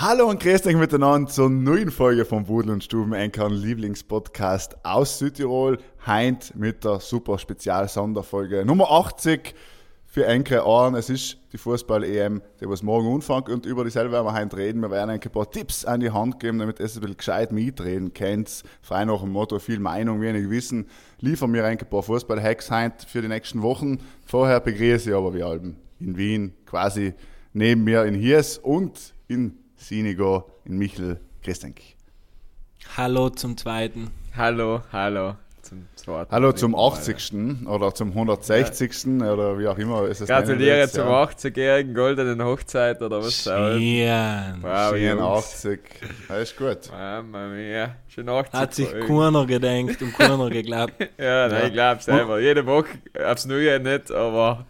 Hallo und grüßt euch miteinander zur neuen Folge vom Budel und Stuben Enkern Lieblingspodcast aus Südtirol. Heint mit der super Spezial-Sonderfolge Nummer 80 für Enke Ohren. Es ist die Fußball-EM, die was morgen anfängt und über dieselbe werden wir heint reden. Wir werden ein paar Tipps an die Hand geben, damit ihr es ein bisschen gescheit mitreden könnt. Frei nach dem Motto, viel Meinung, wenig Wissen. Liefern wir ein paar Fußball-Hacks heint für die nächsten Wochen. Vorher begrüße ich aber wie Alben in Wien, quasi neben mir in Hiers und in Sinigo in Michel. Dich. Hallo zum zweiten. Hallo, hallo zum zweiten. Hallo zum 80. oder zum 160. oder wie auch immer. es es Gratuliere zum ja. 80-jährigen goldenen Hochzeit oder was auch. Schön. Wow, Jungs. 84. Das ist gut. Mamma mia, schon 80 Hat sich keiner gedenkt und keiner geglaubt. Ja, nein, ich glaube selber. Jede Woche aufs Neue nicht, aber.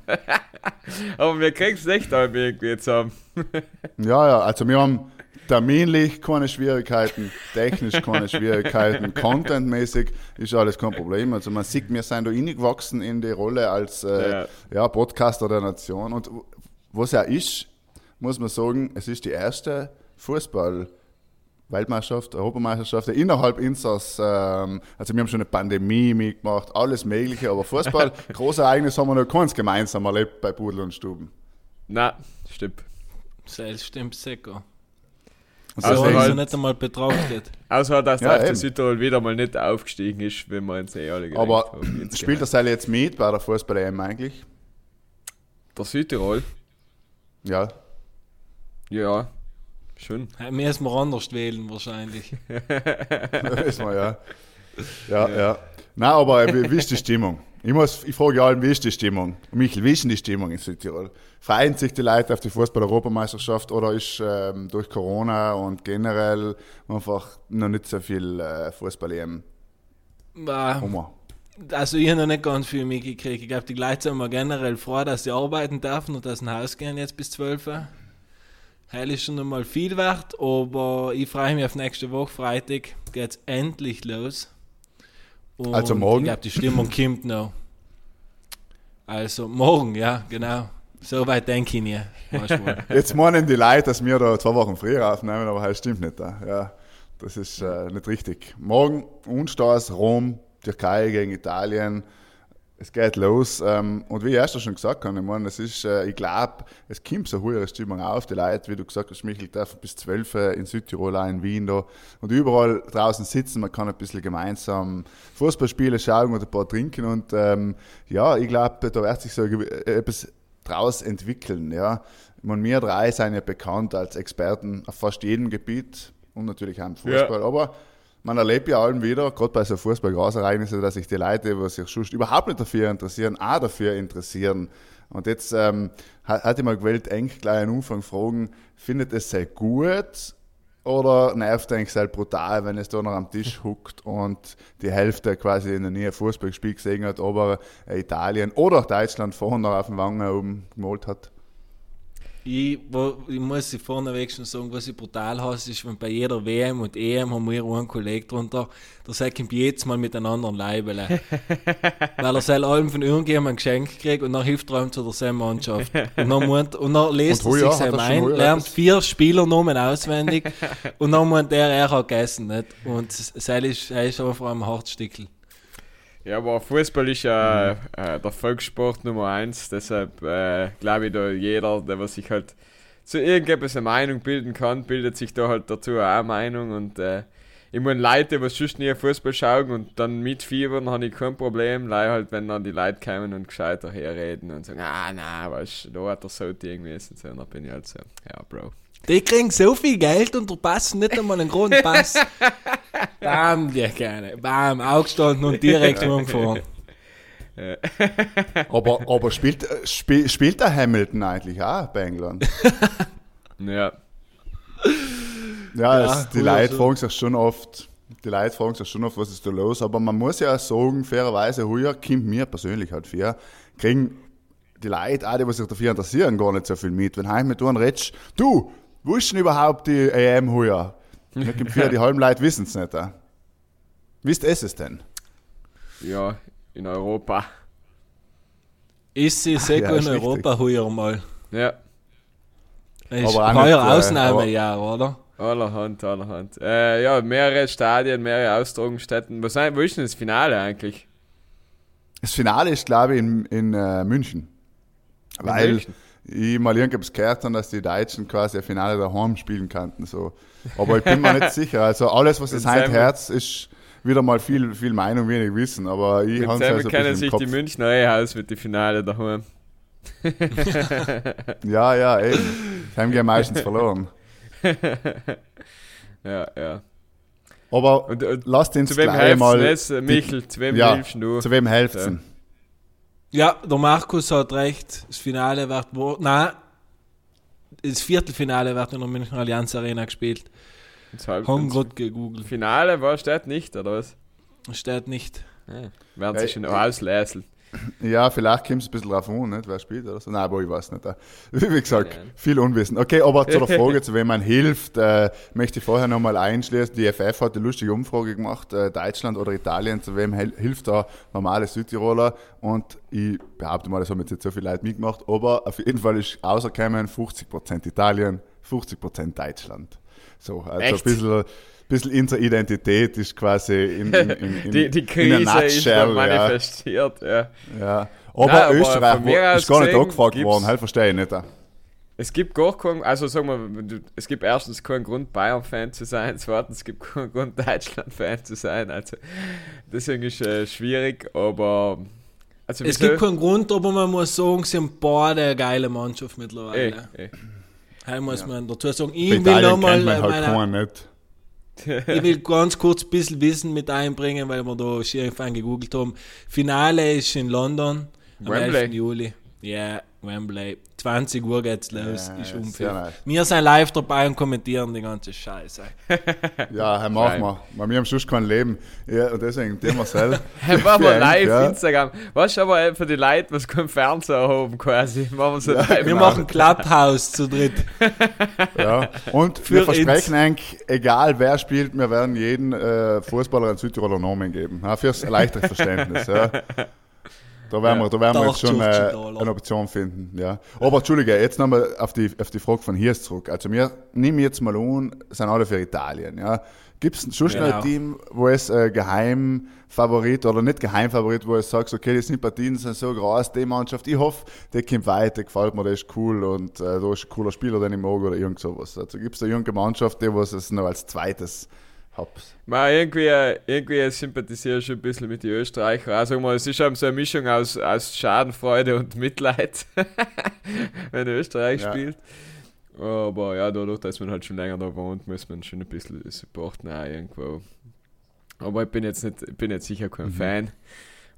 aber wir kriegen es echt halb irgendwie zusammen. Ja, ja, also wir haben terminlich keine Schwierigkeiten, technisch keine Schwierigkeiten, contentmäßig ist alles kein Problem. Also man sieht, wir sind da gewachsen in die Rolle als äh, Ja. ja. Podcaster der Nation. Und was ja ist, muss man sagen, es ist die erste Fußball- Weltmeisterschaft, Europameisterschaft, innerhalb Insers, ähm, also wir haben schon eine Pandemie mitgemacht, alles Mögliche, aber Fußball, große Ereignisse haben wir noch keins gemeinsam erlebt bei Pudel und Stuben. Nein, stimmt. Das stimmt sicher. Und So Also halt- nicht einmal betrachtet. Außer dass Ja, der. FC Südtirol wieder mal nicht aufgestiegen ist, wenn wir uns eh alle gedacht Aber haben, spielt das Seil jetzt mit bei der Fußball-EM eigentlich? Der Südtirol? Ja. Ja, schon. Ja, Müssen wir anders wählen wahrscheinlich. Wissen wir, ja. Ja, ja. Nein, aber wie, wie ist die Stimmung? Ich, muss, ich frage alle, wie ist die Stimmung? Michel, wie ist denn die Stimmung in Südtirol? Freuen sich die Leute auf die Fußball-Europameisterschaft oder ist ähm, durch Corona und generell einfach noch nicht so viel äh, Fußball-EM? Hummer. Also ich habe noch nicht ganz viel mitgekriegt. Ich glaube, die Leute sind mal generell froh, dass sie arbeiten dürfen und aus dem Haus gehen jetzt bis 12 Uhr. Heil ist schon einmal viel wert, aber ich freue mich auf nächste Woche, Freitag geht's endlich los. Und Also morgen? Ich glaube, die Stimmung kommt noch. Also morgen, ja, genau. So weit denke ich nie. Wohl. Jetzt meinen die Leute, dass wir da zwei Wochen früher aufnehmen, aber das stimmt nicht. Da. Ja, das ist äh, nicht richtig. Morgen Unstars, Rom, Türkei gegen Italien. Es geht los. Ähm, und wie ich erst schon gesagt habe, ich meine, es ist, äh, ich glaube, es kommt so eine hohe Stimmung auf. Die Leute, wie du gesagt hast, Michel, dürfen bis 12 Uhr in Südtirol, auch in Wien da und überall draußen sitzen. Man kann ein bisschen gemeinsam Fußballspiele schauen und ein paar trinken. Und ähm, ja, ich glaube, da wird sich so äh, etwas draus entwickeln. Ja. Ich meine, wir drei sind ja bekannt als Experten auf fast jedem Gebiet und natürlich auch im Fußball. Aber man erlebt ja allen wieder, gerade bei so Fußball-Großereignissen, dass sich die Leute, die sich sonst überhaupt nicht dafür interessieren, auch dafür interessieren. Und jetzt ähm, hat, ich mal gewählt, eng gleich einen Umfang fragen, findet es sehr gut oder nervt eigentlich sehr brutal, wenn es da noch am Tisch huckt und die Hälfte quasi in der Nähe Fußballspiel gesehen hat, aber äh, Italien oder Deutschland vorne noch auf den Wangen oben gemalt hat? Ich, wo, ich muss sie vorneweg schon sagen, was ich brutal hasse, ist, wenn bei jeder WM und EM haben wir einen Kollegen drunter, der sagt ihm jedes Mal mit einem anderen Leibele. Weil er soll allem von irgendjemandem ein Geschenk kriegt und dann hilft er ihm zu derselben Mannschaft. Und dann, meint, und dann lest Und er sich schon ein, lernt vier Spielernamen auswendig und dann meint er, er hat gegessen. Nicht? Und Seil ist, er ist einfach ein Hartstickel. Ja, aber Fußball ist ja äh, der Volkssport Nummer eins, deshalb äh, glaube ich, da jeder, der was sich halt zu irgendetwas eine Meinung bilden kann, bildet sich da halt dazu auch eine Meinung. Und äh, ich meine, Leute, die sonst nie Fußball schauen und dann mitfiebern, habe ich kein Problem, leider halt, wenn dann die Leute kommen und gescheiter herreden und sagen, ah, nein, weißt du, da hat er so irgendwie und so, dann bin ich halt so, ja, Bro. Die kriegen so viel Geld und verpassen nicht einmal einen großen Pass. Bam, die keine. Bam, aufgestanden und direkt umgefahren. Aber, aber spielt, äh, spiel, spielt der Hamilton eigentlich auch bei England? Ja, Ja, Ja, es, die cool, Leute also- fragen sich schon oft, Die Leute fragen sich schon oft, was ist da los, aber man muss ja sagen, fairerweise, heuer kommt mir persönlich halt fair, kriegen die Leute, auch die, die sich dafür interessieren, gar nicht so viel mit. Wenn heim mit einem redest, du, wo ist denn überhaupt die EM heuer? Mir kommt fair, die halben Leute wissen es nicht. Wisst ihr es denn? Ja, in Europa. Ist sie sehr ja, gut ist in Europa heuer mal. Ja, Das ist Aber heuer nicht, äh, Ausnahmejahr, oder? allerhand, allerhand. Äh, ja, mehrere Stadien, mehrere Austragungsstätten. Was wo ist denn das Finale eigentlich? Das Finale ist, glaube ich, in, in äh, München. Weil München? Ich mal irgendwas gehört habe, dass die Deutschen quasi ein Finale daheim spielen könnten. So. Aber ich bin mir nicht sicher. Also alles, was Wenn heute Herz ist, wieder mal viel, viel Meinung, wenig Wissen. Aber ich habe es also kennen sich im die Kopf. Münchner eh aus mit den Finale daheim. Ja, ja. Die haben ja meistens verloren. Ja, ja. Aber Und, und lasst uns zu wem gleich mal... Michel? Zu wem ja, hilfst du? zu wem helft Ja. der Markus hat recht. Das Finale wird wo. Nein, das Viertelfinale wird in der München Allianz Arena gespielt. Haben gerade gegoogelt. Finale war steht nicht, oder was? Steht nicht. Ja. Werden Ja, sie schon ich- auslesen. Ja, vielleicht kommt es ein bisschen drauf an, nicht, wer spielt oder so. Nein, aber ich weiß nicht. äh. Wie gesagt, viel Unwissen. Okay, aber zu der Frage, zu wem man hilft, äh, möchte ich vorher nochmal einschließen. Die FF hat eine lustige Umfrage gemacht, äh, Deutschland oder Italien, zu wem hilft da normale Südtiroler? Und ich behaupte mal, das haben jetzt nicht so viele Leute mitgemacht, aber auf jeden Fall ist außerkommen 50% Italien, 50% Deutschland. So, also Echt? ein bisschen, bisschen unsere Identität ist quasi in, in, in, in, Die, die in Krise ist nutshell, ja. manifestiert. Ja. Ja. Aber Nein, aber Österreich wo- aus ist gar nicht angefragt worden, halt verstehe ich nicht. Es gibt gar keinen, also sagen wir, es gibt erstens keinen Grund, Bayern-Fan zu sein, zweitens es gibt keinen Grund, Deutschland-Fan zu sein. Also deswegen ist äh, schwierig, aber also Es gibt keinen Grund, aber man muss sagen, sie haben beide eine geile Mannschaft eh, mittlerweile. eh. Hier muss man dazu sagen, Bei ich will Italien nochmal halt meine. ich will ganz kurz ein bisschen Wissen mit einbringen, weil wir da schon gegoogelt haben. Finale ist in London am Wembley. 11. Juli. Ja, Wembley. 20 Uhr geht's los, Ja, ist ja, unfair. nice. Wir sind live dabei und kommentieren die ganze Scheiße. Ja, hey, machen Nein. wir. Weil wir haben sonst kein Leben. Ja, und deswegen, der Marcel. Machen wir live ja. Instagram. Was aber für die Leute, was kein Fernseher haben quasi? Machen wir so Ja, live. Wir Genau. machen Clubhouse zu dritt. Ja. Und Für wir versprechen ins- eigentlich, egal wer spielt, wir werden jeden äh, Fußballer einen Südtiroler Namen geben. Ja, fürs leichtere Verständnis. Ja. Da werden wir, da werden wir jetzt schon äh, eine Option finden. Ja. Aber Entschuldige, jetzt nochmal auf die, auf die Frage von hier zurück. Also wir nehmen jetzt mal an, sind alle für Italien. Ja. Gibt es schon Genau. ein Team, wo es äh, Geheimfavorit oder nicht Geheimfavorit, wo es sagt, okay, die Sympathien sind so groß, die Mannschaft, ich hoffe, der kommt weiter, gefällt mir, der ist cool und äh, da ist ein cooler Spieler, den ich mag oder irgend sowas. Also gibt es da irgendeine Mannschaft, die was es noch als zweites hat? Man, irgendwie, irgendwie sympathisiere ich schon ein bisschen mit den Österreichern. Also mal, es ist eben so eine Mischung aus, aus Schadenfreude und Mitleid, wenn Österreich Ja. spielt. Aber ja, dadurch, dass man halt schon länger da wohnt, muss man schon ein bisschen supporten auch irgendwo. Aber ich bin jetzt nicht, ich bin jetzt sicher kein Fan.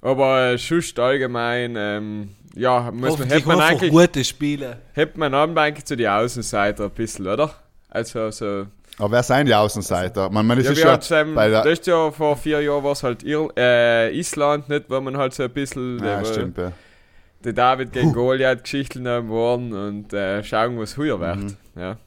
Aber äh, Schuss allgemein, ähm, ja, muss man, hätte man eigentlich, gute Spiele. hätte man eigentlich zu den Außenseiter ein bisschen, oder? Also so, Aber wer sind die Außenseiter? Man, man, das ja, ist ja ähm, bei der, letztes Jahr, vor vier Jahren war es halt Ir äh, Island, nicht, wo man halt so ein bisschen ja, äh, stimmt, ja. der David gegen Goliath Geschichten haben worden und äh, schauen, was höher wird. Mhm. Ja.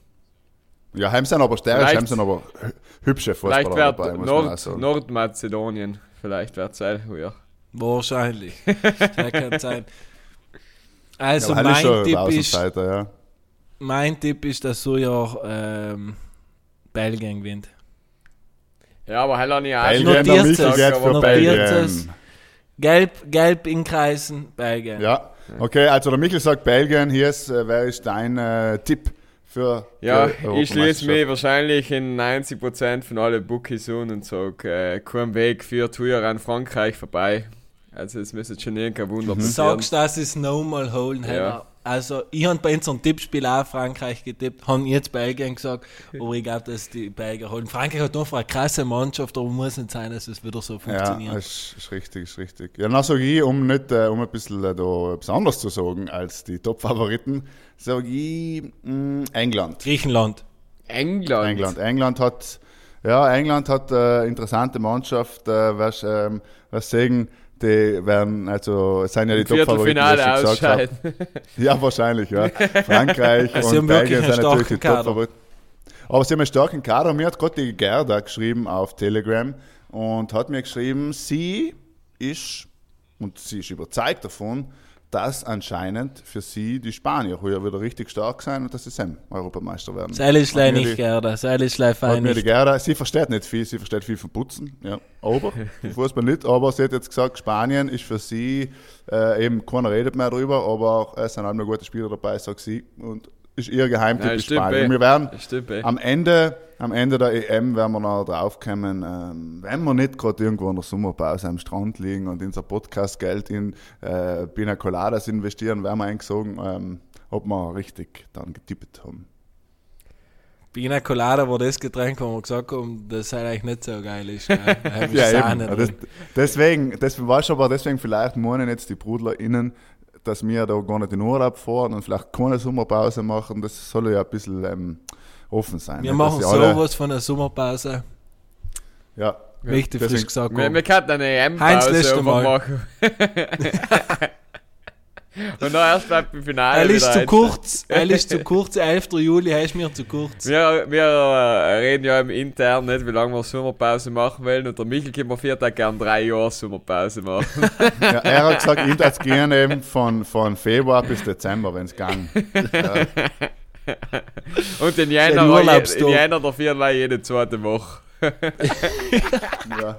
Ja, heim sind aber stärker, Vielleicht- heim sind aber hü- hübsche Vielleicht Fußballer wird dabei, muss man auch Nord. Nordmazedonien, vielleicht wird es höher. Wahrscheinlich. Das kann sein. Also ja, mein Tipp ist, ja. mein Tipp ist, dass so ja ähm, Belgien gewinnt. Ja, aber auch nicht Belgien, Notiert der es, für notiert Belgien. es. Gelb, gelb inkreisen, Belgien. Ja, okay, also der Michel sagt Belgien, hier ist, äh, wer ist dein äh, Tipp für Ja, für ich schließe mich wahrscheinlich in 90% von allen Bookies an und sage, äh, kein Weg führt höher an Frankreich vorbei. Also es müsste schon irgendein Wunder passieren. Sagst, dass es nochmal holen Ja. Also, ich habe bei unserem Tippspiel auch Frankreich getippt, haben jetzt Belgien gesagt, aber ich glaube, dass die Belgier holen. Frankreich hat noch eine krasse Mannschaft, aber muss nicht sein, dass es wieder so Ja, funktioniert. ist, ist richtig, ist richtig. Ja, dann sage ich, um nicht, äh, um ein bisschen äh, da etwas anderes zu sagen als die Top-Favoriten, sage ich mh, England. Griechenland. England. England. England hat Ja, England hat eine äh, interessante Mannschaft, äh, was, ähm, was sagen, die werden, also, es sind ja die Top-Favoriten, ausscheiden. Ja, wahrscheinlich, ja. Frankreich also und Belgien sind natürlich die Top-Favoriten. Aber sie haben einen starken Kader. Mir hat gerade die Gerda geschrieben auf Telegram und hat mir geschrieben, sie ist, und sie ist überzeugt davon, dass anscheinend für sie die Spanier heuer wieder richtig stark sein und dass sie Sam Europameister werden. Ist nicht Gerda, Seil ist fein nicht. Gerda, sie versteht nicht viel, sie versteht viel vom Putzen, ja, aber Fußball nicht, aber sie hat jetzt gesagt, Spanien ist für sie, äh, eben keiner redet mehr darüber, aber es sind alle noch gute Spieler dabei, sagt sie. Und ist ihr Geheimtipp ja, Spanien. Wir werden am Ende, am Ende der EM werden wir noch draufkommen, ähm, wenn wir nicht gerade irgendwo in der Sommerpause am Strand liegen und unser Podcast-Geld in äh, Pina Coladas investieren, werden wir eigentlich sagen, ähm, ob wir richtig dann getippt haben. Pina Colada war das Getränk, wo wir gesagt haben, das halt eigentlich nicht so geil ist. ja, eben. Das, deswegen, deswegen, weißt du, aber deswegen vielleicht meinen jetzt die BrudlerInnen, dass wir da gar nicht in Urlaub fahren und vielleicht keine Sommerpause machen, das soll ja ein bisschen ähm, offen sein. Wir machen sowas von einer Sommerpause. Ja. Richtig ja, frisch gesagt. Wir, wir könnten eine EM-Pause machen. Und dann erst beim Finale. Er ist zu kurz. Er ist zu kurz. 11. Juli ist mir zu kurz. Wir, wir äh, reden ja im Intern nicht, wie lange wir Sommerpause machen wollen. Und der Michael kann mir vier Tage gerne drei Jahre Sommerpause machen. ja, er hat gesagt, ihm das gerne eben von, von Februar bis Dezember, wenn es gang. Ja. Und in Jänner, in Jänner der vierlei jede zweite Woche. ja.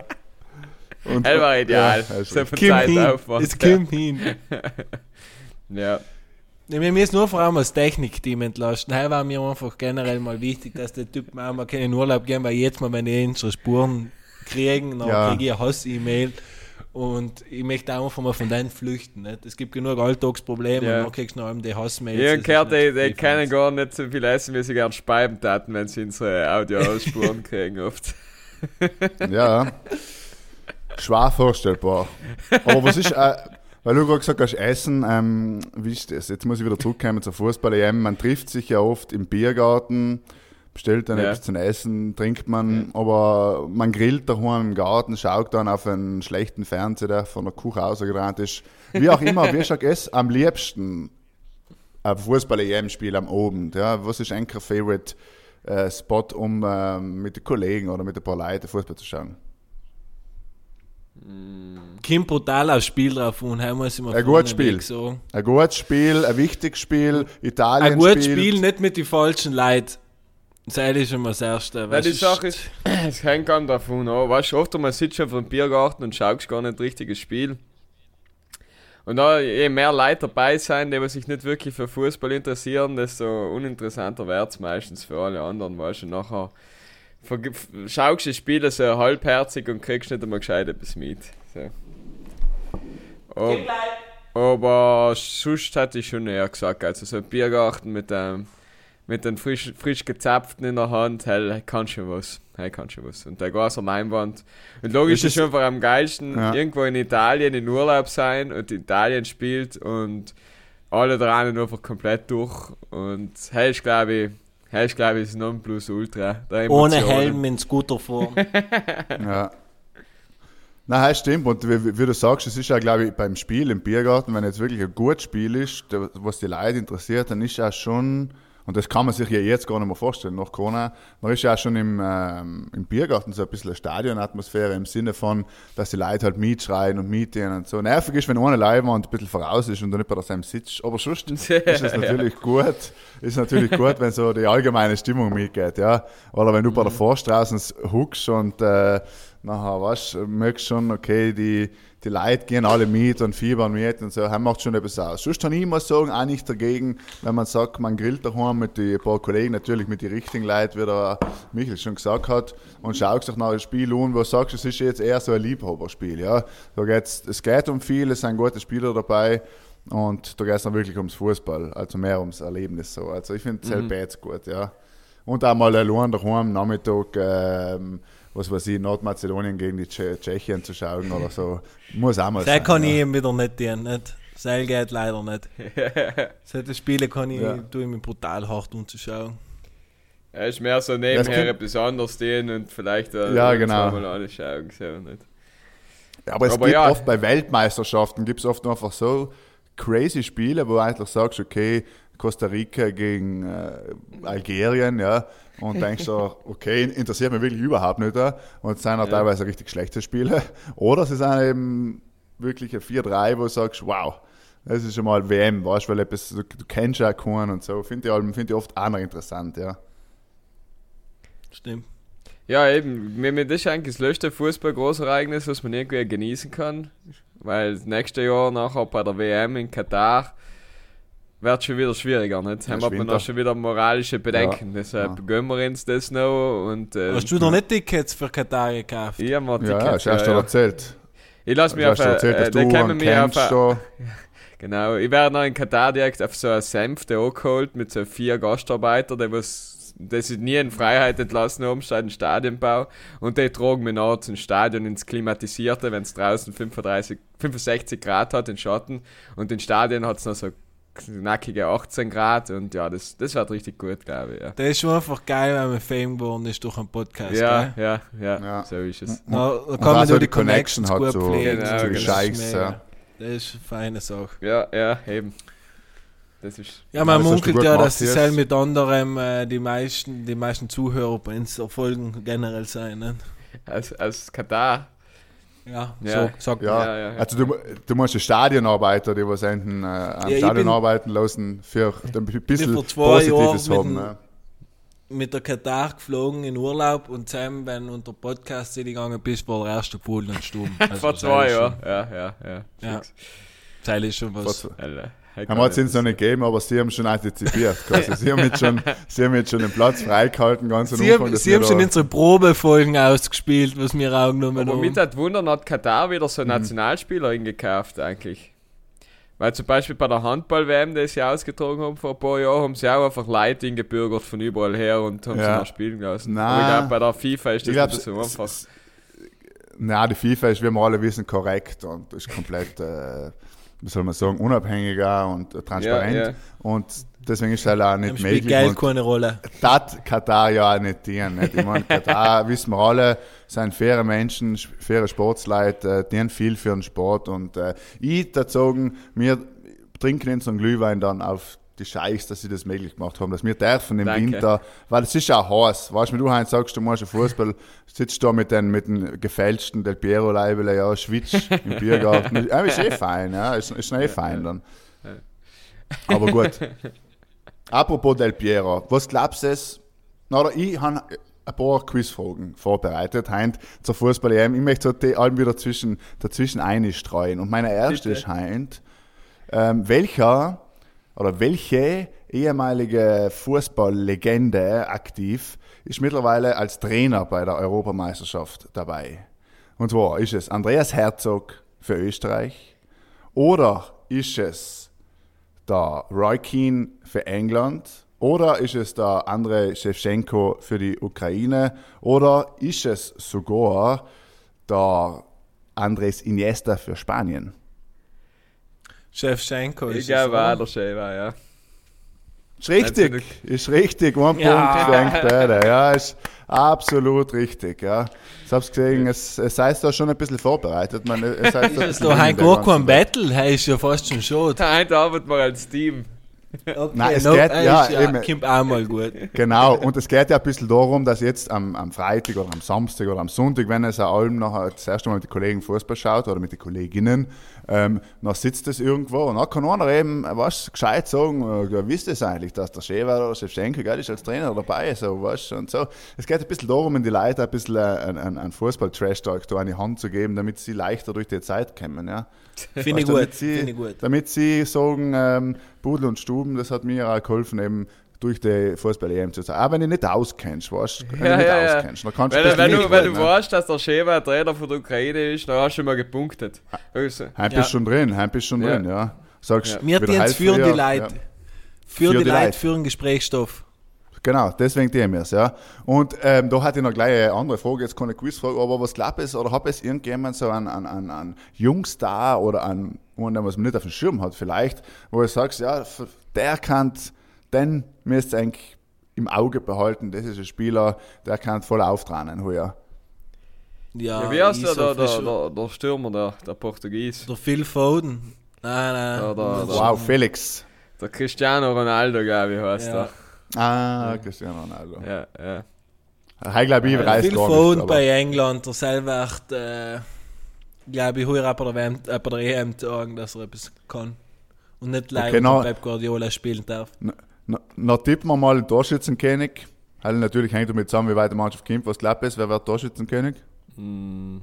Und, das war ideal. Ja, so viel Zeit aufmachen. Es kommt hin. Ja. Wir müssen nur vor allem als Technik-Team entlasten. Heute war mir einfach generell mal wichtig, dass der Typ auch mal keinen Urlaub gehen, weil jetzt mal meine unsere Spuren kriegen, dann ja. kriege ich eine Hass-E-Mail. Und ich möchte auch einfach mal von denen flüchten. Nicht? Es gibt genug Alltagsprobleme ja. und dann kriegst du noch die Hassmails. Ich habe gehört, die, die können gar nicht so viel essen, wie sie gerne speiben taten, wenn sie unsere Audio-Ausspuren kriegen oft. ja. Schwer vorstellbar. Aber was ist, äh, weil du gerade gesagt hast, Essen, ähm, wie ist das? Jetzt muss ich wieder zurückkommen zur Fußball-EM. Man trifft sich ja oft im Biergarten, bestellt dann ja. etwas zum Essen, trinkt man, ja. aber man grillt daheim im Garten, schaut dann auf einen schlechten Fernseher, der von der Kuche ausgerannt ist. Wie auch immer, wie schaut es am liebsten ein Fußball-EM-Spiel am Abend? Ja? Was ist ein Favorite äh, Spot, um äh, mit den Kollegen oder mit ein paar Leuten Fußball zu schauen? Kim brutal aufs Spiel drauf und haben wir immer Ein gutes Spiel. So. Ein gutes Spiel, ein wichtiges Spiel, Italien Ein gutes Spiel, nicht mit den falschen Leuten. Das ist schon mal das Erste. Weil die Sache ist, es hängt ganz davon an. Weißt du, oft man sitzt schon vom Biergarten und schaust gar nicht richtiges Spiel. Und da je mehr Leute dabei sein, die sich nicht wirklich für Fußball interessieren, desto uninteressanter wird es meistens für alle anderen, weißt du, nachher schaust du Spiele so halbherzig und kriegst nicht einmal gescheit etwas mit. So. Ob, aber sonst hätte ich schon eher gesagt, also so ein Biergarten mit dem mit den frisch, frisch gezapften in der Hand, hey, kann schon was. Hey, kann schon was. Und der große Einwand. Und logisch ist es schon am geilsten, ja. irgendwo in Italien in Urlaub sein und Italien spielt und alle dran einfach komplett durch. Und hey, ich glaube, das ist, glaube ich, das Nonplusultra. Ohne Helm in Scooterform. ja. Nein, das stimmt. Und wie, wie, du sagst, es ist ja, glaube ich, beim Spiel im Biergarten, wenn jetzt wirklich ein gutes Spiel ist, was die Leute interessiert, dann ist ja schon und das kann man sich ja jetzt gar nicht mehr vorstellen, nach Corona. Man ist ja auch schon im, ähm, im Biergarten so ein bisschen eine Stadionatmosphäre im Sinne von, dass die Leute halt mitschreien und mitgehen und so. Nervig ist, wenn eine Leihwand ein bisschen voraus ist und du nicht bei seinem sitzt. Aber sonst ist es natürlich gut, ist natürlich gut, wenn so die allgemeine Stimmung mitgeht, ja. Oder wenn du bei der mhm. Forst huckst und, äh, nachher, weißt du, merkst schon, okay, die, die Leute gehen alle mit und fiebern mit und so, das macht schon etwas aus. Sonst kann ich immer sagen, auch nicht dagegen, wenn man sagt, man grillt daheim mit ein paar Kollegen, natürlich mit den richtigen Leuten, wie der Michael schon gesagt hat, und schaut sich nach dem Spiel an, wo du sagst, es ist jetzt eher so ein Liebhaberspiel, ja. Da geht's, es geht um viel, es sind gute Spieler dabei, und da geht es dann wirklich ums Fußball, also mehr ums Erlebnis so. Also ich finde es mhm. jetzt gut, ja. Und auch mal allein daheim, Nachmittag, ähm, was weiß ich, Nordmazedonien gegen die Tsche Tschechien zu schauen oder so. Muss auch mal sein. Das kann ja. ich ihm wieder nicht dienen, nicht? Seil geht leider nicht. Solche Spiele kann ich, ja. tue ich mir brutal hart umzuschauen. Er ist mehr so nebenher etwas anderes stehen und vielleicht äh, Ja, genau. mal anschauen. So, nicht? Ja, aber es Aber gibt ja. oft bei Weltmeisterschaften gibt es oft einfach so crazy Spiele, wo du eigentlich sagst, okay, Costa Rica gegen äh, Algerien, ja, und denkst du, okay, interessiert mich wirklich überhaupt nicht da. Und es sind auch Ja. teilweise richtig schlechte Spiele. Oder es sind eben wirklich ein 4-3, wo du sagst, wow, das ist schon mal WM, weißt du, weil etwas, du, du kennst ja keinen und so. Finde ich, allem- find ich oft auch noch interessant, ja. Stimmt. Ja, eben. Mir, mir das ist eigentlich das letzte Fußball-Großereignis, was man irgendwie genießen kann. Weil das nächste Jahr nachher bei der WM in Katar wird schon wieder schwieriger, nicht? Ja, Haben wir Winter. noch schon wieder moralische Bedenken. Deshalb Ja. gönnen wir uns das noch. Und, äh, Hast du noch nicht Tickets für Katar gekauft? Ich hab mir Ja, Tickets, ja, hast du erst ja, ja. erzählt. Ich lasse mich auf erzählt, äh, da du wir auf. Genau, ich werde noch in Katar direkt auf so einen Senfte angeholt mit so vier Gastarbeitern, die was die sich nie in Freiheit entlassen haben, statt im Stadionbau. Und die tragen mich nach zum Stadion ins Klimatisierte, wenn es draußen 35, 65 Grad hat, in Schatten. Und im Stadion hat es noch so knackige 18 Grad. Und ja, das, das wird richtig gut, glaube ich. Ja, Das ist schon einfach geil, wenn man Fame geworden ist durch einen Podcast. ja, gell? ja, ja, Ja. so ist es. Da, da Und kann man so nur die Connections Connection gut hat zu- pflegen. Genau, ist Scheichs, mega. ja. Das ist eine feine Sache. Ja, ja, eben. Das ist. Ja, man das munkelt gut ja, dass die Jens. Sel mit anderem äh, die, meisten, die meisten Zuhörer bei uns Folgen generell sein. Ne? Aus, aus Katar. Ja, Ja. so sagt Ja, Ja, ja, ja. also du, du musst die Stadionarbeiter, die was hinten äh, am ich Stadion bin- arbeiten lassen, für ein bisschen vor zwei Positives Jahren haben. mit Ne? mit der Katar geflogen in Urlaub und zusammen, wenn unter Podcast gegangen bist, war der erste Pool und stumm. Also, Vor zwei Jahren. Ja, ja, ja. Ja. Das ist schon was. Hey, Haben wir es noch nicht gegeben, aber sie haben schon antizipiert. quasi. sie, haben jetzt schon, sie haben jetzt schon den Platz freigehalten, ganz am Sie Anfang. haben, Sie haben schon unsere Probefolgen ausgespielt, was wir auch genommen Aber haben. mit hat wundern, hat Katar wieder Mhm. so einen Nationalspieler eingekauft eigentlich. Weil zum Beispiel bei der Handball-WM, die sie ausgetragen haben vor ein paar Jahren, haben sie auch einfach Leute ingebürgert von überall her und haben Ja. sie noch spielen lassen. Aber ich glaube, bei der FIFA ist das glaub, nicht so einfach. Nein, die FIFA ist, wie wir alle wissen, korrekt und ist komplett, äh, wie soll man sagen, unabhängiger und transparent. Ja, ja. Und deswegen ist es halt auch nicht spielt möglich. Geld Und keine Rolle. das Katar ja auch nicht dienen. Nicht? Ich meine, Katar, wissen wir alle, sind faire Menschen, sch- faire Sportsleute, äh, dienen viel für den Sport. Und äh, ich dazu sagen, wir trinken unseren Glühwein dann auf die Scheiß, dass sie das möglich gemacht haben, dass wir dürfen im Danke. Winter, weil es ist ja heiß. Weißt du, wenn du Heinz sagst, du machst einen Fußball, sitzt da mit den, mit den gefälschten Del Piero Leibele, ja, schwitzt im Biergarten. Ja, ist eh fein, ja, ist, ist eh fein dann. Aber gut. Apropos Del Piero, was glaubst du es? Na, oder ich habe ein paar Quizfragen vorbereitet, heint zur Fußball-EM. Ich möchte so die allem wieder zwischen, dazwischen einstreuen. Und meine erste Bitte. ist heint, ähm, welcher oder welche ehemalige Fußballlegende aktiv ist mittlerweile als Trainer bei der Europameisterschaft dabei? Und zwar ist es Andreas Herzog für Österreich oder ist es der Roy Keane für England oder ist es der Andrei Shevchenko für die Ukraine oder ist es sogar der Andres Iniesta für Spanien? Shevchenko ist auch, der Schäfer, ja. Ist richtig, ist richtig. One Ja. Punkt euch beide. Ja, ist absolut richtig. Ja. Ich hab's gesehen, es, es heißt da schon ein bisschen vorbereitet. Man, es heißt Ist da drin ein kein ganzen- Battle? Hey, ist ja fast schon schade. Heute arbeiten wir als Team. Okay, Nein, es geht- ja, eben. kommt auch mal gut. Genau, und es geht ja ein bisschen darum, dass jetzt am, am Freitag oder am Samstag oder am Sonntag, wenn es auch allem nachher das erste Mal mit den Kollegen Fußball schaut oder mit den Kolleginnen, ähm, dann sitzt es irgendwo und dann kann einer eben was gescheit sagen, äh, ja, wisst ihr eigentlich, dass der Schewer oder Shevchenko gell, ist als Trainer dabei, so, was und so. Es geht ein bisschen darum, in die Leute ein bisschen äh, einen, einen, einen Fußball-Trash-Talk da in die Hand zu geben, damit sie leichter durch die Zeit kommen, ja. Finde ich gut. sie, Finde ich gut. Damit sie sagen, ähm, Pudel und Stuben, das hat mir auch geholfen, eben durch die Fußball-EM zu sein. Auch wenn du nicht auskennst, weißt du? Wenn Ja, du nicht ja, ja. auskennst, dann kannst Wenn, du wenn, nicht du, wenn du ne? weißt, dass der Schäfer Trainer von der Ukraine ist, dann hast du schon mal gepunktet. Also, Heim Ja. bist schon drin, heim bist schon Ja. drin, ja. Sagst, Ja. Wir führen die ja, Leute. ja. Für Für die die Leute, Leute. für einen Gesprächsstoff. Genau, deswegen es, ja. Und ähm, da hatte ich noch gleich eine andere Frage, jetzt keine Quizfrage, aber was glaubt es, oder hat es irgendjemand so einen, einen, einen, einen Jungstar oder einen, einen, was man nicht auf dem Schirm hat vielleicht, wo du sagst, ja, der kann, den müsst ihr eigentlich im Auge behalten. Das ist ein Spieler, der kann voll auftrainen heuer. Ja, Ja, wie heißt der, der, der, der, der Stürmer, der, der Portugies? Der Phil Foden. Nein, nein. Das da- ist- Wow, Felix. Der Cristiano Ronaldo, glaube ich, heißt Ja. Ah, Cristiano Ronaldo. Ja, ja. Ich glaube, ich weiß Phil gar Foden bei England, der selber echt, äh, glaube ich, heuer bei der, WM, äh, bei der EM sagen, dass er etwas kann. Und nicht leider Okay, na- Pep Guardiola spielen darf. Na, na tippen wir mal den Torschützenkönig. Halt natürlich hängt damit zusammen, wie weit die Mannschaft kommt, was knapp ist. Wer wird Torschützenkönig? Hm.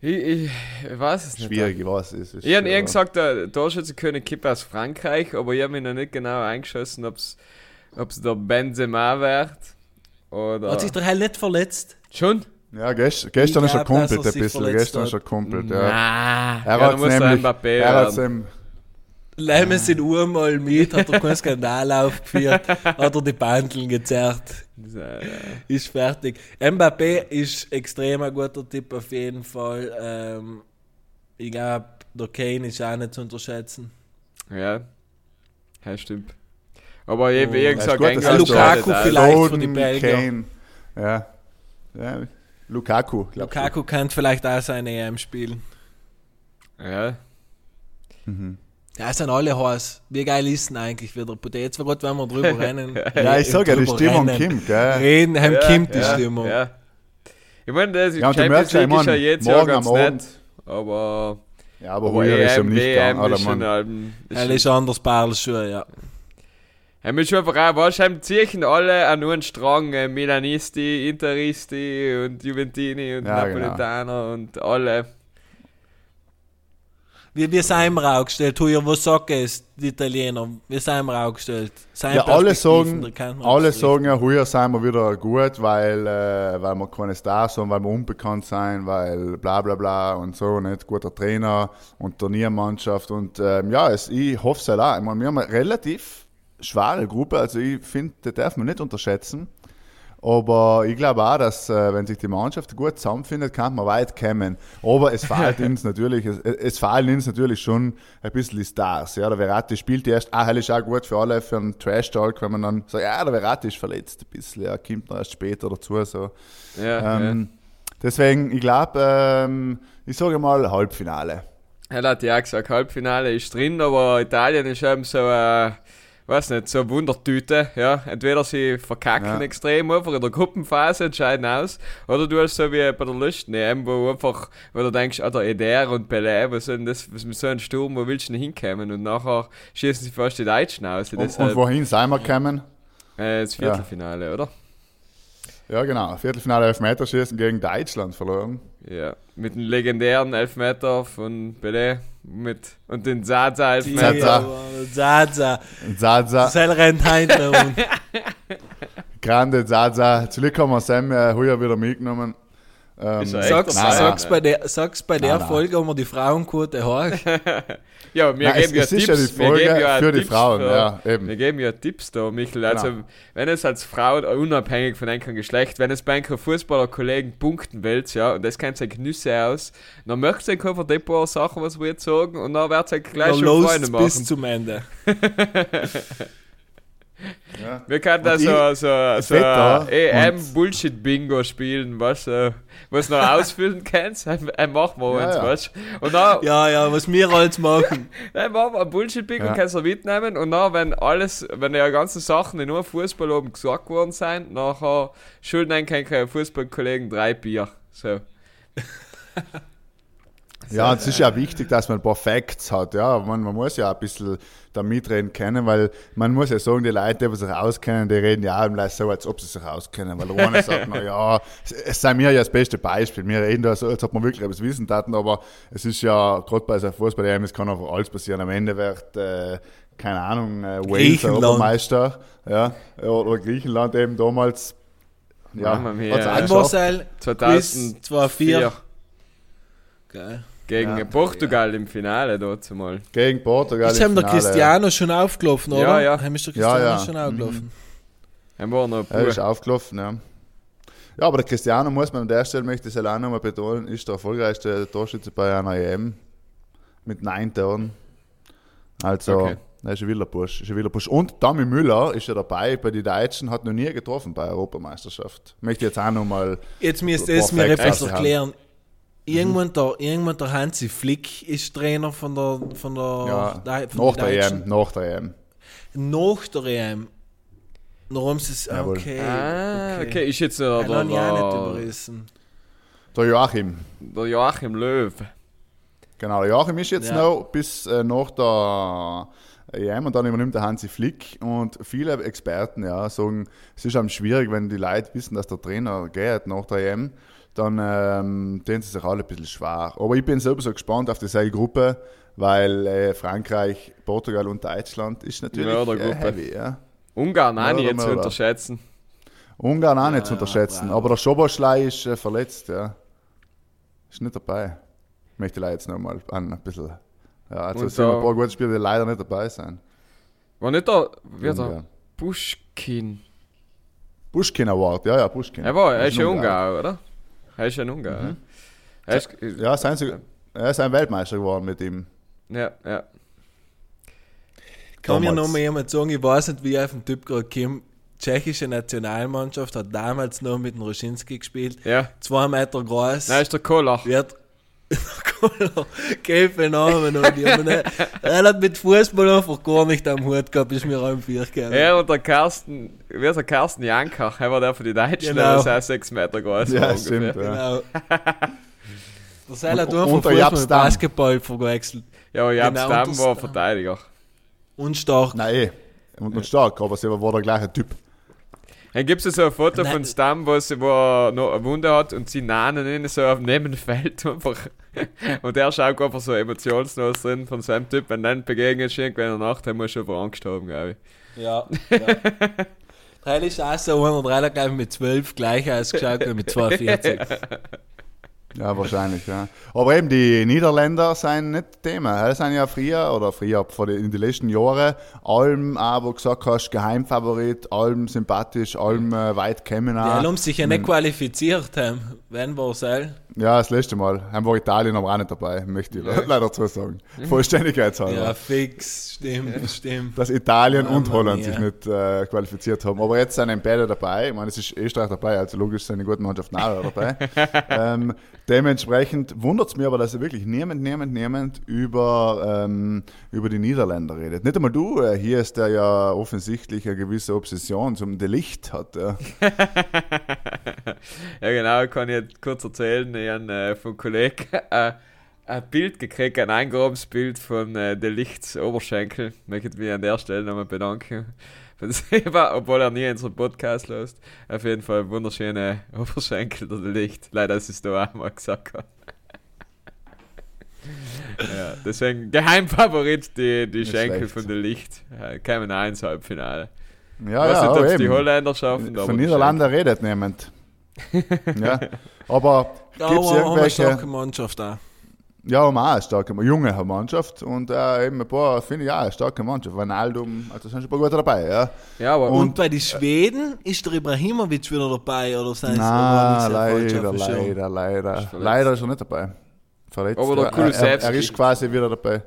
Ich, ich, ich weiß es nicht. Schwierig, ich weiß es. ist Ich habe schwer. eh gesagt, der Torschützenkönig Kipp aus Frankreich, aber ich habe mich noch nicht genau eingeschossen, ob es der Benzema wird. Oder. Hat sich der Hell nicht verletzt? Schon? Ja, gest, gestern Ich ist er kumpelt ein bisschen. Gestern ist er hat. kumpelt, ja. Er ja, hat der nämlich, er werden. Ihm, Leimen sind einmal mit, hat er keinen Skandal aufgeführt, hat er die Bandeln gezerrt. Ist fertig. Mbappé ist extrem ein guter Tipp auf jeden Fall. Ähm, ich glaube, der Kane ist auch nicht zu unterschätzen. Ja, ja stimmt. Aber ich, Oh. wie Ja, gesagt, ist gut, England Lukaku vielleicht für Foden, die Belgier. Kane. Ja. ja. Lukaku. Lukaku kann vielleicht auch seine EM spielen. Ja, Ja, es sind alle heiß. Wie geil ist denn eigentlich wieder? Jetzt wird, wenn wir drüber rennen. Ja, ich sag ja, die Stimmung rennen. kommt, gell? Reden, haben ja, kommt die ja, Stimmung. Ja. Ich meine, das ist Ja, Champions ja, League ist ja Mann, jetzt morgen ganz am nett. Abend. Aber, Ja, aber heuer ist ihm nicht gegangen, oder ist schon, Mann? ist Er schon ist anders Perlschuhe, ja. Er muss schon einfach auch, wahrscheinlich ziehen alle an nur einen Strang, äh, Milanisti, Interisti und Juventini und Ja, genau. Napolitaner und alle. Wie, wie sind wir aufgestellt? Huier, was sagt es, die Italiener? Wie sind wir aufgestellt? Seine Ja, alle sagen, alle sagen ja, heuer sind wir wieder gut, weil, äh, weil wir keine Stars haben, weil wir unbekannt sind, weil bla bla bla und so, nicht guter Trainer und Turniermannschaft und ähm, ja, es, ich hoffe es halt auch. Ich meine, wir haben eine relativ schwere Gruppe, also ich finde, das darf man nicht unterschätzen. Aber ich glaube auch, dass äh, wenn sich die Mannschaft gut zusammenfindet, kann man weit kommen. Aber es fehlt uns natürlich, es, es fehlen uns natürlich schon ein bisschen die Stars. Ja, der Verratti spielt erst, ah, ist auch gut für alle, für einen Trash-Talk, wenn man dann sagt, ja, der Verratti ist verletzt ein bisschen, ja, kommt noch erst später dazu. So. Ja, Ähm, Deswegen, ich glaube, ähm, ich sage mal Halbfinale. ja. Er hat ja auch gesagt, Halbfinale ist drin, aber Italien ist eben so eine, weiß nicht, so Wundertüte. Ja, entweder sie verkacken Ja. extrem einfach in der Gruppenphase und scheiden aus, oder du hast so wie bei der letzten EM, wo einfach, wo du denkst, der Eder und Pelé, was denn das, was mit so einem Sturm, wo willst du denn hinkommen? Und nachher schießen sie fast die Deutschen aus. Und, und wohin sind wir gekommen? äh, das Viertelfinale, oder? Ja, genau. Viertelfinale Elfmeterschießen gegen Deutschland verloren. Ja, mit dem legendären Elfmeter von Pelé mit, und den Zaza Elfmeter. Zaza. Zaza. Zaza. Sel rennt hinten und Grande Zaza. Zum Glück haben wir Sam äh, heuer wieder mitgenommen. Ähm, sag's, sag's bei der, sag's bei der Nein, nein. Folge, wo wir die Frauenquote haben. Ja, wir geben ja Tipps. ja die wir Folge geben ja für die Tipps Frauen. für- ja, eben. Wir geben ja Tipps da, Michael. Also, Genau. wenn es als Frau, unabhängig von einem Geschlecht, wenn es bei einem Fußballerkollegen punkten willst, ja, und das kennt sich Genüsse aus, dann möchtest du einfach die paar Sachen, was wir jetzt sagen, und dann wird es gleich Da schon Freunde bis machen. zum Ende. Ja. Wir können da so, so, so EM-Bullshit-Bingo spielen, was, äh, was noch ausfüllen kannst. Ein, ein machen wir Ja, uns, ja. weißt du? Und dann, Ja, ja, was wir alles machen. Dann machen wir ein Bullshit-Pick Ja. kannst du mitnehmen. Und dann, wenn alles, wenn die ganzen Sachen, die nur Fußball oben gesagt worden sind, nachher schulden ein kein Fußballkollegen drei Bier. So. Ja, und es ist ja wichtig, dass man ein paar Facts hat. Ja, man, man muss ja ein bisschen da mitreden können, weil man muss ja sagen, die Leute, die sich auskennen, die reden ja auch so, als ob sie sich auskennen. Weil der eine sagt, na ja, es, es sei mir ja das beste Beispiel. Wir reden da so, als ob wir wirklich etwas wissen taten, aber es ist ja, gerade bei so Fußball, es kann einfach alles passieren. Am Ende wird, äh, keine Ahnung, äh, Wales. Obermeister, ja, oder Griechenland eben damals. Ja. Marcel, Quiz 2-4. Geil. Gegen Portugal im Finale dort mal. Gegen Portugal. Jetzt im haben der Finale, Cristiano schon aufgelaufen, oder? Ja, ja. Haben wir der Ja, Cristiano ja. schon aufgelaufen? Haben wir noch Er ist aufgelaufen, ja. Ja, aber der Cristiano muss man an der Stelle, möchte ich es auch nochmal betonen, ist der erfolgreichste Torschütze bei einer EM mit neun Toren. Also, Okay. Er ist ein wilder Bursch, ist ein wilder Bursch. Und Tommy Müller ist ja dabei bei den Deutschen, hat noch nie getroffen bei der Europameisterschaft. Möchte ich jetzt auch noch mal Jetzt müsst ihr es mir etwas erklären. Irgendwann der, irgendwann der Hansi Flick ist Trainer von der, von der, ja, von nach der. EM, nach der EM. Nach der EM. Warum sie es. Okay. Ah, okay, ist jetzt der, Den der, habe ich auch nicht der, überrissen. Der Joachim, der Joachim Löw. genau, der Joachim ist jetzt Ja. noch bis äh, nach der EM und dann übernimmt der Hansi Flick und viele Experten ja, sagen, es ist am schwierig, wenn die Leute wissen, dass der Trainer geht nach der EM, dann ähm, tun sie sich alle ein bisschen schwer. Aber ich bin selber so gespannt auf diese Gruppe, weil äh, Frankreich, Portugal und Deutschland ist natürlich äh, heavy. Ja. Ungarn auch nicht zu unterschätzen. Ungarn auch nicht zu unterschätzen, aber der Schoboschlei ist äh, verletzt, ja. Ist nicht dabei. Möchte ich jetzt noch mal an ein bisschen. Ja, also Und es sind da- ein paar gute Spieler, die leider nicht dabei sind. War nicht der, wie der Ungarn. Pushkin. Pushkin Award, ja, ja, Pushkin. Er war, er ist ja Ungar, oder? Er ist ja ein Ungar. ja. Er ist, Ja, sein sie, er ist ein Weltmeister geworden mit ihm. ja, ja. Kann mir noch mal jemand sagen, ich weiß nicht, wie ich auf den Typ gerade komme. Tschechische Nationalmannschaft hat damals noch mit dem Roschinski gespielt. Ja. Zwei Meter groß. Nein, ist der Kollach. wird Gelbe Namen und die haben nicht, er hat mit Fußball einfach gar nicht am Hut gehabt, ist mir am vier gegangen. Er und der Carsten, wie ist der Carsten Jankach, er war der für die Deutschen, Genau. der ist auch 6 Meter groß. Ja, stimmt, ja. Genau. Der Seil hat Und- einfach Fußball mit. Basketball verwechselt. Ja, aber Jabs Genau, war Verteidiger. Und stark. Nein. Und, und stark, aber sie war der gleiche Typ. Dann gibt es so ein Foto Nein. von Stamm, wo, sie, wo er noch eine Wunde hat und sie nahen ihn so auf dem Feld einfach. Und er schaut einfach so emotionslos drin von seinem Typ. Wenn dann begegnet ist irgendwann in der Nacht, dann muss er schon vor Angst haben, glaube ich. Ja. ja. Teil ist auch so einer, der hat, glaube ich, mit 12 gleich ausgeschaut wie mit 42. Ja, wahrscheinlich, ja. Aber eben die Niederländer sind nicht Thema. Das sind ja früher, oder früher, in den letzten Jahren, allem auch, wo gesagt hast, Geheimfavorit, allem sympathisch, allem äh, weit kämen Die haben sich ja nicht qualifiziert haben. Wenn war es? Ja, das letzte Mal. Haben war Italien aber auch nicht dabei, möchte ich le- leider dazu sagen. Vollständigkeitshalber. Ja, fix. Stimmt, stimmt. Dass Italien Mamma und Holland mia. sich nicht äh, qualifiziert haben. Aber jetzt sind beide dabei. Ich meine, es ist Österreich dabei, also logisch sind die guten Mannschaften auch dabei. ähm, dementsprechend wundert es mich aber, dass wirklich niemand, niemand, niemand über, ähm, über die Niederländer redet. Nicht einmal du, äh, hier ist der ja offensichtlich eine gewisse Obsession zum Delicht hat. Ja. Ja, genau, kann ich jetzt kurz erzählen. Ich habe äh, vom Kollegen äh, ein Bild gekriegt, ein eingehobenes Bild von äh, der Lichts Oberschenkel. Möchte mich an der Stelle nochmal bedanken. Das Thema, Obwohl er nie unseren Podcast lässt. Auf jeden Fall wunderschöne Oberschenkel der Licht. Leider, dass ich es da auch mal gesagt habe. ja, deswegen Geheimfavorit die, die Nicht Schenkel schlecht. von der Licht. Äh, kämen auch ins Halbfinale. Ja, ich weiß ja, nicht, ob es die. Holländer schaffen, Von die Niederlanden redet niemand. ja. Aber Ja, gibt es irgendwelche. starke Mannschaft auch. Ja, haben auch eine starke, junge Mannschaft und äh, eben ein paar, finde ich auch, eine starke Mannschaft. Wijnaldum, also sind schon ein paar gute dabei, ja. Ja, aber Und, bei den Schweden ist der Ibrahimovic wieder dabei, oder sie falsch leider, leider, leider. Leider ist er nicht dabei. Verletzt. Aber der ja. er, Kulusevski- er ist quasi wieder dabei.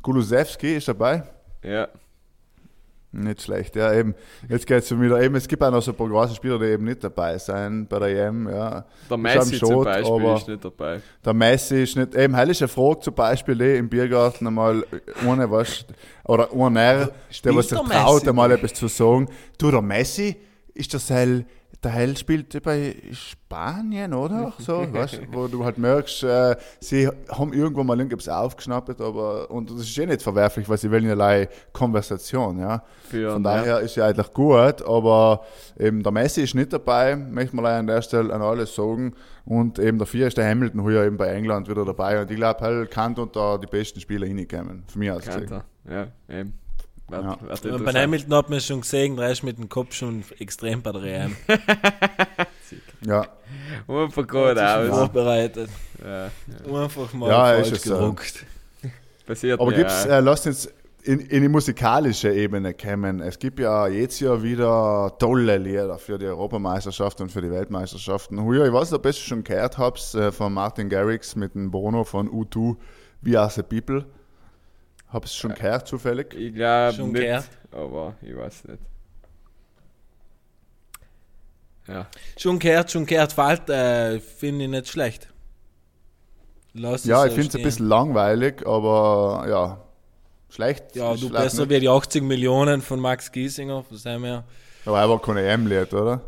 Kulusevski ist dabei. ja. Nicht schlecht, ja, eben. Jetzt geht es wieder, eben, es gibt auch noch so ein paar große Spieler, die eben nicht dabei sind bei der EM, ja. Der Messi am zum Beispiel ist nicht dabei. Der Messi ist nicht, eben, heil ist eine Frage zum Beispiel eh im Biergarten einmal, ohne was, oder einer, der was sich der traut, einmal etwas zu sagen. Du, der Messi, ist das Hell, der Hell spielt bei Spanien, oder? So, weißt, wo du halt merkst, äh, sie haben irgendwo mal irgendwas aufgeschnappt, aber, und das ist eh nicht verwerflich, weil sie wollen ja allein Konversation, ja. Für, Von ja. daher ist ja eigentlich gut, aber eben der Messi ist nicht dabei, möchte man an der Stelle an alles sagen. Und eben dafür ist der Hamilton hier eben bei England wieder dabei. Und ich glaube, er kann unter die besten Spieler hinkommen. Von mir aus. Ja, eben. Wird, Ja. Ja, Bei. Hamilton hat man schon gesehen, der ist mit dem Kopf schon extrem bei der EM. Ja, Einfach gerade aus. Vorbereitet. Ja, Einfach mal Ja, falsch ist es so. gedruckt. passiert aber mir gibt's, äh, lasst uns in, in die musikalische Ebene kommen. Es gibt ja jetzt ja wieder tolle Lieder für die Europameisterschaft und für die Weltmeisterschaften. Heuer, ich weiß nicht, ob es schon gehört habt, äh, von Martin Garrix mit dem Bono von U2, We Are the People. Hab es schon gehört, zufällig. Ich glaube Schon nicht, gehört. aber ich weiß nicht. Ja. Schon gehört, schon gehört, fällt, äh, finde ich nicht schlecht. Lass Ja, ich so finde es ein bisschen langweilig, aber ja, schlecht. Ja, du besser nicht. wie die 80 Millionen von Max Giesinger, von seinem her. Aber er war kein EM-Lied, oder?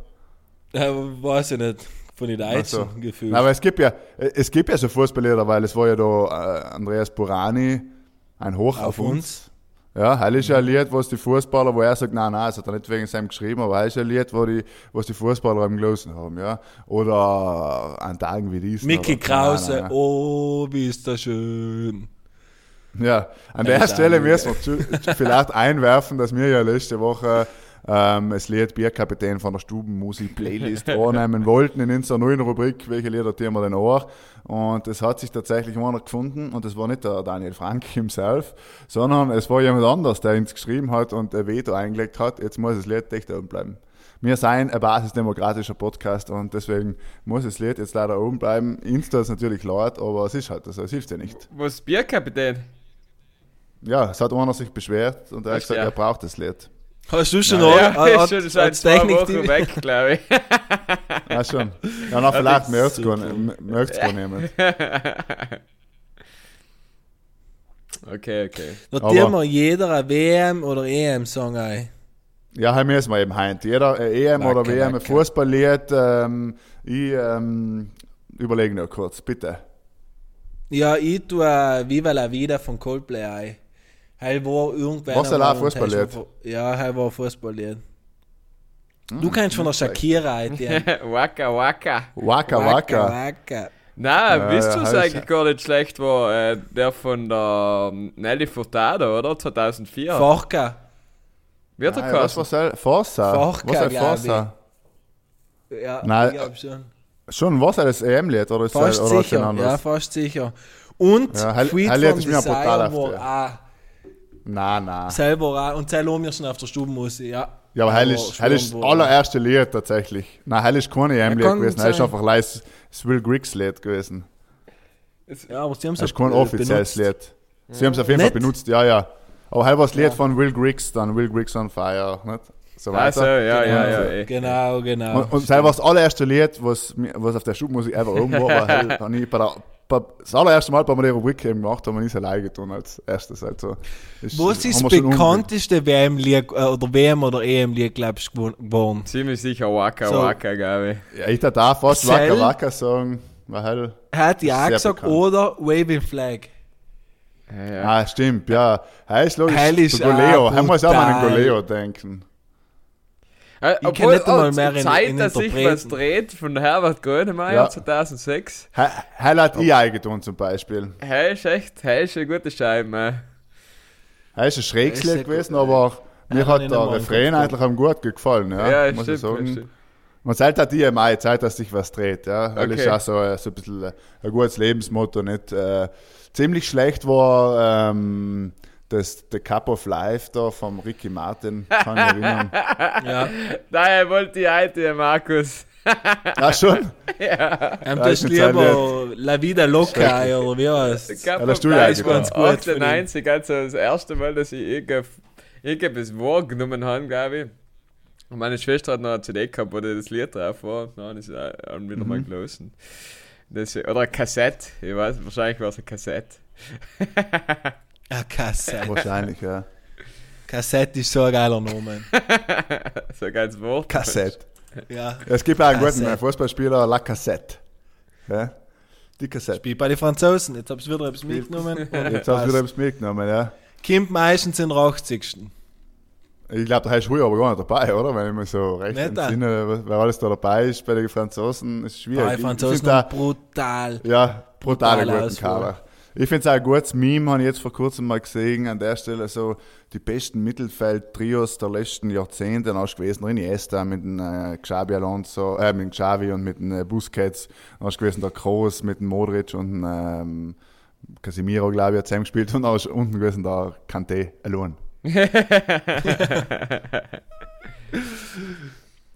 Äh, weiß ich nicht, von den Deutschen so. gefühlt. Aber es gibt ja, es gibt ja so Fußballlieder, weil es war ja da äh, Andreas Burani, ein Hoch auf, Auf uns. uns. Ja, heil ist ja ein Lied, wo es die Fußballer, wo er sagt, nein, nein, das hat er nicht wegen seinem geschrieben, aber heil ist ja ein Lied, wo die, wo es die Fußballer am gelesen haben, ja. Oder an Tagen wie diesen. Mickey Krause, Ahnung, ja. oh, wie ist das schön. Ja, an der Stelle müssen wir vielleicht einwerfen, dass wir ja letzte Woche ähm, das Lied Bierkapitän von der Stubenmusik-Playlist annehmen wollten in unserer neuen Rubrik, welche Lieder tun wir denn auch? Und es hat sich tatsächlich einer gefunden und es war nicht der Daniel Frank himself, sondern es war jemand anders, der uns geschrieben hat und ein Veto eingelegt hat, jetzt muss das Lied echt oben bleiben. Wir seien ein basisdemokratischer Podcast und deswegen muss das Lied jetzt leider oben bleiben. Insta ist natürlich laut, aber es ist halt so, es hilft ja nicht. Was Bierkapitän? Ja, es hat einer sich beschwert und er hat gesagt, er braucht das Lied. Hast du schon Ja, noch? Ja, äh, ist schon seit zwei Technik- Wochen weg, glaube ich. Ja, schon. Ja, na, vielleicht du super. gar- gar nicht. Okay, okay. Da tun wir jeder ein WM- oder EM-Song ein. Ja, haben wir es mal eben heint. Jeder äh, EM oder WM, wacker. Fußballlied. Ähm, ich ähm, überlege noch kurz, bitte. Ja, ich tue äh, Viva la Vida von Coldplay ein. Heil war irgendwann. Was, und Fußballlied? heil schon- Ja, heil war ein Fußballlied. Du kannst von der Shakira ein. waka, waka. Waka Waka. Waka. Nein, Ja, wisst du, was eigentlich gar nicht schlecht war? Äh, der von der Nelly Furtado, oder? 2004. Forca. Wird er ja, was war sel- Forza? Forca, was ist Forza? Ja, Nein, ich glaub schon. Schon was das EM-Lied oder ist Fast oder sicher, ja, fast sicher. Und Ja, Heil- Freed Heil brutal Desire auf, war auch Nein, nein. selber auch, und selber haben wir schon auf der Stubenmusik, ja. Ja, aber Heil ist, Heil ist das allererste Lied tatsächlich. Nein, Heil ist kein EM-Lied kann gewesen. Heil ist einfach leis das Will Griggs Lied gewesen. Ja, aber sie haben es Das ist kein offizielles Lied. Sie haben es auf jeden Nicht? Fall benutzt, ja, ja. Aber Heil war das Lied von Will Griggs, dann Will Griggs on Fire, nicht? So weiter. Also, ja, ja, ja. Ja. eh. Genau, genau. Und, und das war das allererste Lied, was, was auf der Schubmusik ever oben war, war halt, hab ich bei der, das allererste Mal bei mir die Rubrik eben gemacht, haben wir nicht allein getan als erstes. Halt so. Das Was ist das bekannteste WM-Lied äh, oder WM- oder EM-Lied, glaubst du, geworden? Ziemlich sicher Waka, So. Waka, glaube ich. Ja, ich darf auch fast Cell? Waka Waka sagen, weil Hat die auch gesagt, bekannt. oder Waving Flag. Ja, ja. ah, stimmt, ja. Heil ist logisch, Heil ist Goleo, Heil muss auch mal an den. Goleo denken. Äh, Ich obwohl, kenn nicht einmal oh, mehr in- Zeit, in dass sich was dreht von Herbert Grönemeyer Ja. 2006. Heil, Heil hat ich eingetan zum Beispiel. Hey, ist echt, hey, ist eine gute Scheibe. Heil ist ein schräges Ist sehr Lied gut. gewesen, aber mir hat der Refrain eigentlich am gut gefallen, ja, Ja, muss stimmt, ich sagen. stimmt. Man sagt halt die Mai, Zeit, dass sich was dreht, ja. Weil Okay. ist auch so, äh, so ein bisschen äh, ein gutes Lebensmotto, nicht? Äh, ziemlich schlecht war ähm, das The Cup of Life da vom Ricky Martin, kann ich erinnern. Ja. Daher wollte ich heute, Markus. Ah, schon? Ähm, Ja, das ist find's lieber La Vida Loca, oder wie Cup Ja, das tue ich ganz gut von ihm. 98, also das erste Mal, dass ich irgend- irgendwas wahrgenommen habe, glaube ich. Und meine Schwester hat noch eine CD gehabt, wo das Lied drauf war. Und dann ist es wieder mal gelesen. Das, oder eine Kassette, ich weiß, wahrscheinlich war es eine Kassette. Ah, Kassette. Wahrscheinlich, ja. Kassette ist so ein geiler Name. so ein geiles Wort. Kassette. Ja. Es gibt auch einen guten Cassette. äh, Fußballspieler, La Cassette. Ja? Die Cassette. Spiel bei den Franzosen. Jetzt hab's wieder etwas mitgenommen. Jetzt hast du wieder etwas mitgenommen, ja. Kommt meistens in der 80. Ich glaube, da hast du früher aber gar nicht dabei, oder? Wenn ich mir so recht Nicht entsinne, wer alles da dabei ist bei den Franzosen, ist schwierig. Bei Ich- Franzosen ich da, brutal. Ja, brutale Brutale guten. Kader. Ich finde es auch ein gutes Meme, habe ich jetzt vor kurzem mal gesehen, an der Stelle so die besten Mittelfeld-Trios der letzten Jahrzehnte dann hast du gewesen. Iniesta mit dem äh, Xabi Alonso, äh, mit dem Xavi und mit dem äh, Busquets. Dann hast du gewesen der Kroos mit dem Modric und dem ähm, Casemiro, glaube ich, hat zusammengespielt. Und dann hast du unten gewesen der Kanté allein.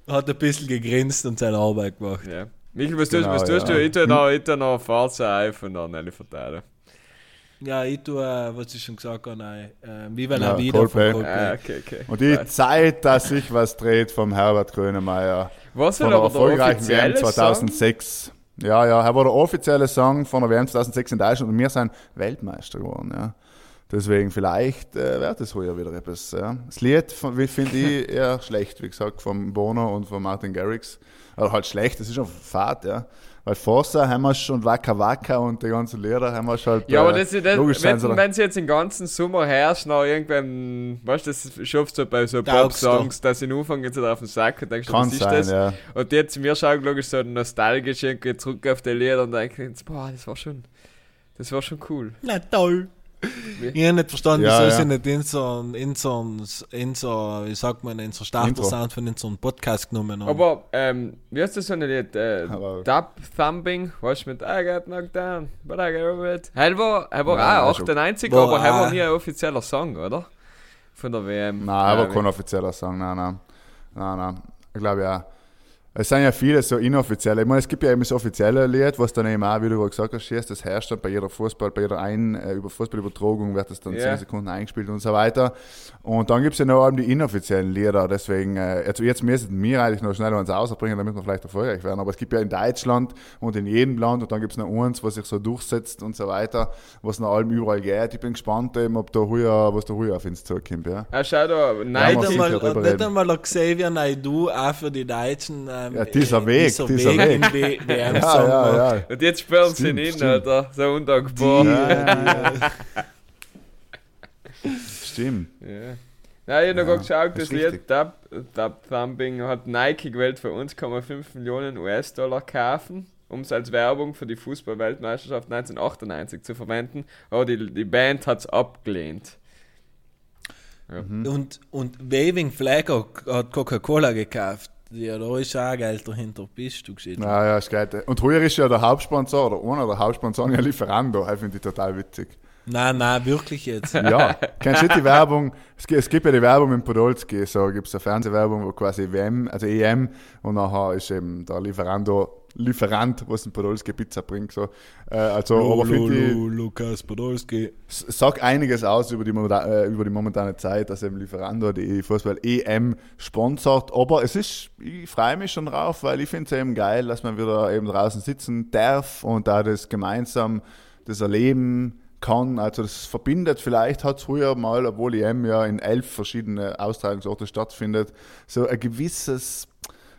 Hat ein bisschen gegrinst und seine Arbeit gemacht. Ja. Michael, was tust, Genau, was tust ja. du? Ich tue noch, ich tue noch Fahrzeuge von der Nelly Verteiler. Ja, ich tue, äh, was ich schon gesagt habe, nein. Äh, Viva la Ja, Vida Coldplay. von Coldplay. Ah, okay, okay. Und die Zeit, dass sich was dreht vom Herbert Grönemeyer. Was Von der aber der erfolgreichen WM offizielle Song? 2006. Ja, ja, er war der offizielle Song von der WM 2006 in Deutschland und wir sind Weltmeister geworden. Ja. Deswegen vielleicht äh, wird es heuer wieder etwas. Ja. Das Lied finde ich eher schlecht, wie gesagt, vom Bono und von Martin Garrix. Also halt schlecht, das ist schon Fahrt, ja. Weil Forza haben wir schon Waka Waka und die ganzen Lieder haben wir schon halt. Ja, aber äh, das ist das, logisch sein wenn, soll- wenn sie jetzt den ganzen Sommer herrscht, nach irgendwann, weißt du, das schaffst du bei so. Pop-Songs, dass sie anfangen zu auf den Sack und denkst, du, Kann was ist sein, das? ja. Und jetzt, mir schauen logisch so nostalgisch irgendwie zurück auf die Lieder und denken, boah, das war schon, das war schon cool. Na toll. Ich habe nicht verstanden, Ja, wieso ja. sie nicht in so, in so, in so, wie sagt man, in so Starter-Sound von in so einem Podcast genommen haben. Aber, ähm, wie heißt das so ein Lied? Äh, Aber- Dub Thumping, weißt du, mit I got knocked down, but I got over it. Er war, er war Ja, auch schon. 98, War aber er war nie ein offizieller Song, oder? Von der WM. Nein, aber Glaub kein offizieller Song, nein, nein. Nein, nein. Ich glaube ja. Es sind ja viele so inoffizielle. Ich meine, es gibt ja eben das offizielle Lied, was dann eben auch, wie du gerade gesagt hast, schießt, das herrscht dann bei jeder Fußball, bei jeder ein, äh, über Fußballübertragung wird das dann Ja. 10 Sekunden eingespielt und so weiter. Und dann gibt es ja noch eben die inoffiziellen Lieder. Deswegen, äh, jetzt, jetzt müssen wir eigentlich noch schnell eins rausbringen, damit wir vielleicht erfolgreich werden. Aber es gibt ja in Deutschland und in jedem Land und dann gibt es noch eins, was sich so durchsetzt und so weiter, was nach allem überall geht. Ich bin gespannt eben, ob da heuer, was da heuer auf uns zukommt. Ja. Ah, schau da, Ja, Nicht einmal, nicht einmal Xavier Naidoo auch für die Deutschen. Ähm, Ja, dieser äh, Weg, dieser dieser Weg Weg. in die WM Ja, ja, ja. Und jetzt spüren sie ihn stimmt. Alter. So undankbar. Stimmt. Ja. Nein, ich habe Ja, noch geschaut, das das Lied. Dub, Dub Thumping hat Nike gewählt für uns, kann man 5 Millionen US-Dollar kaufen, um es als Werbung für die Fußball-Weltmeisterschaft 1998 zu verwenden. Aber die, die Band hat es abgelehnt. Und, und Waving Flag hat hat Coca-Cola gekauft. Ja, da ist auch Geld dahinter. Bist du gescheit? Ja, ja, ist geil. Und heuer ist ja der Hauptsponsor oder einer der Hauptsponsoren ja Lieferando. Das finde ich total witzig. Nein, nein, wirklich jetzt. Ja, kennst du die Werbung? Es gibt, es gibt ja die Werbung mit Podolski, so gibt es eine Fernsehwerbung, wo quasi WM, also EM, und nachher ist eben der Lieferando, Lieferant, was den Podolski Pizza bringt. So. Äh, also, aber finde ich, Lukas Podolski. s- sagt einiges aus über die, äh, über die momentane Zeit, dass eben Lieferando die Fußball-EM sponsort. Aber es ist, ich freue mich schon drauf, weil ich finde es eben geil, dass man wieder eben draußen sitzen darf und da das gemeinsam das erleben kann. Also das verbindet, vielleicht hat es früher mal, obwohl die EM ja in elf verschiedene Austragungsorte stattfindet, so ein gewisses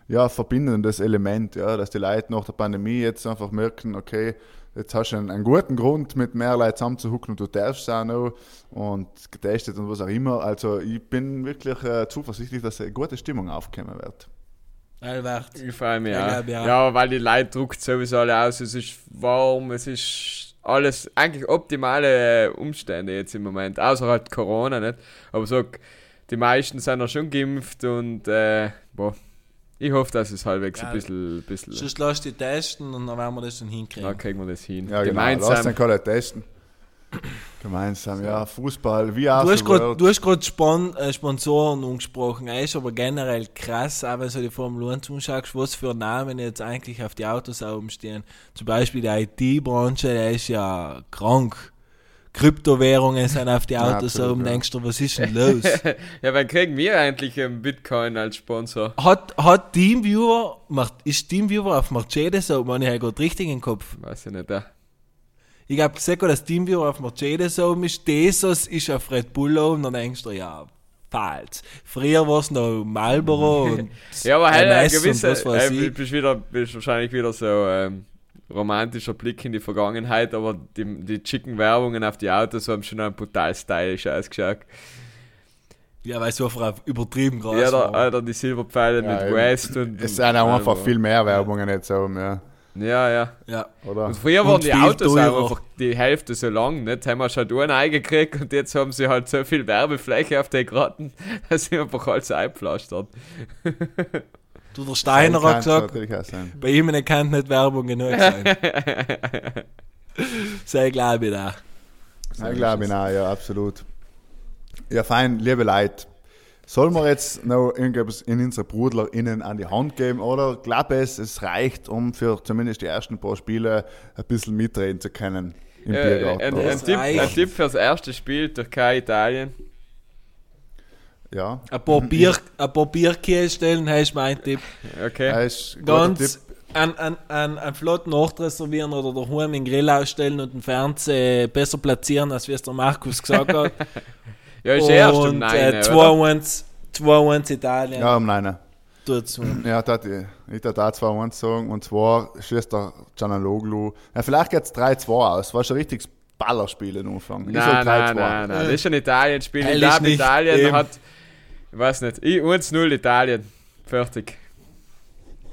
ja, verbindendes Element, ja, dass die Leute nach der Pandemie jetzt einfach merken, okay, jetzt hast du einen, einen guten Grund, mit mehr Leuten zusammenzuhucken und du darfst es auch noch und getestet und was auch immer. Also ich bin wirklich äh, zuversichtlich, dass eine gute Stimmung aufkommen wird. Albert. Ich freue mich Ja, auch. auch. Ja, weil die Leute druckt sowieso alle aus. Es ist warm, es ist alles eigentlich optimale Umstände jetzt im Moment. Außer halt Corona, nicht? Aber so, die meisten sind ja schon geimpft und äh, boah, ich hoffe, dass es halbwegs Ja. ein bisschen, bisschen Sonst lass dich testen und dann werden wir das dann hinkriegen. dann kriegen wir das hin. Ja, genau. Lass Gemeinsam. den Kollegen testen. Gemeinsam, ja, Fußball, wie Du auch du hast gerade Spon äh, Sponsoren angesprochen. Er ist aber generell krass, auch wenn du die Formel 1 anschaust, was für Namen jetzt eigentlich auf die Autos oben stehen. Zum Beispiel die IT-Branche, der ist ja krank. Kryptowährungen sind auf die Ja, Autos ja. Denkst du, was ist denn los? ja, wann kriegen wir eigentlich einen Bitcoin als Sponsor? hat, hat Teamviewer, macht, ist Teamviewer auf Mercedes oben? Ich habe gerade richtig im Kopf. Weiß ich nicht. Äh. Ich habe gesagt, dass Teamviewer auf Mercedes oben ist, Jesus ist auf Red Bull oben, dann denkst du, ja, falsch. Früher war es noch Marlboro und Ja, aber halt ein gewisser, äh, bist, wieder, bist wahrscheinlich wieder so ähm, romantischer Blick in die Vergangenheit, aber die, die chicken Werbungen auf die Autos haben schon ein brutal stylisch ausgeschaut. Ja, weil es einfach übertrieben krass Ja, da. Alter, die Silberpfeile Ja, mit eben. West und. Es sind auch einfach und- viel mehr Werbungen jetzt oben, ja. Ja, ja. Ja. Oder? Und früher Und waren die viel Autos auch teurer. einfach die Hälfte so lang, nicht? Haben wir schon einen eingekriegt und jetzt haben sie halt so viel Werbefläche auf den geraten, dass sie einfach alles eingepflastert. Du, der Steiner hat gesagt, bei ihm kann nicht Werbung genug sein. Sei glaube ich da. Ja, glaube ich auch, ja, absolut. Ja, fein, liebe Leute. Sollen wir jetzt noch irgendetwas in unsere BrudlerInnen an die Hand geben oder glaube es, es reicht, um für zumindest die ersten paar Spiele ein bisschen mitreden zu können? im Äh, Biergarten. ein, ein, Das Tipp, ein Tipp fürs erste Spiel, Türkei, Italien. Ja, Ein paar, Bier, ein paar Bierkühe stellen, hast mein Tipp. Okay. ein Ganz Tipp. einen ein, ein, ein flotten Ort reservieren oder daheim den Grill ausstellen und den Fernseher besser platzieren, als wie es der Markus gesagt hat. Ja, ist erst um und 9, äh, oder? 2-1 2-1 Italien. Ja, um nein. Tut's mir. Ja, das, ich würde auch 2-1 sagen. Und zwar schießt der Canaloglu. Ja, vielleicht geht es 3-2 aus. War schon ein richtiges Ballerspiel am Anfang. Nein, nein, nein, nein. Das ist ein Italien-Spiel. Ich glaube, nicht. Italien Eben. hat. Ich weiß nicht. Ich 1-0 Italien. Fertig.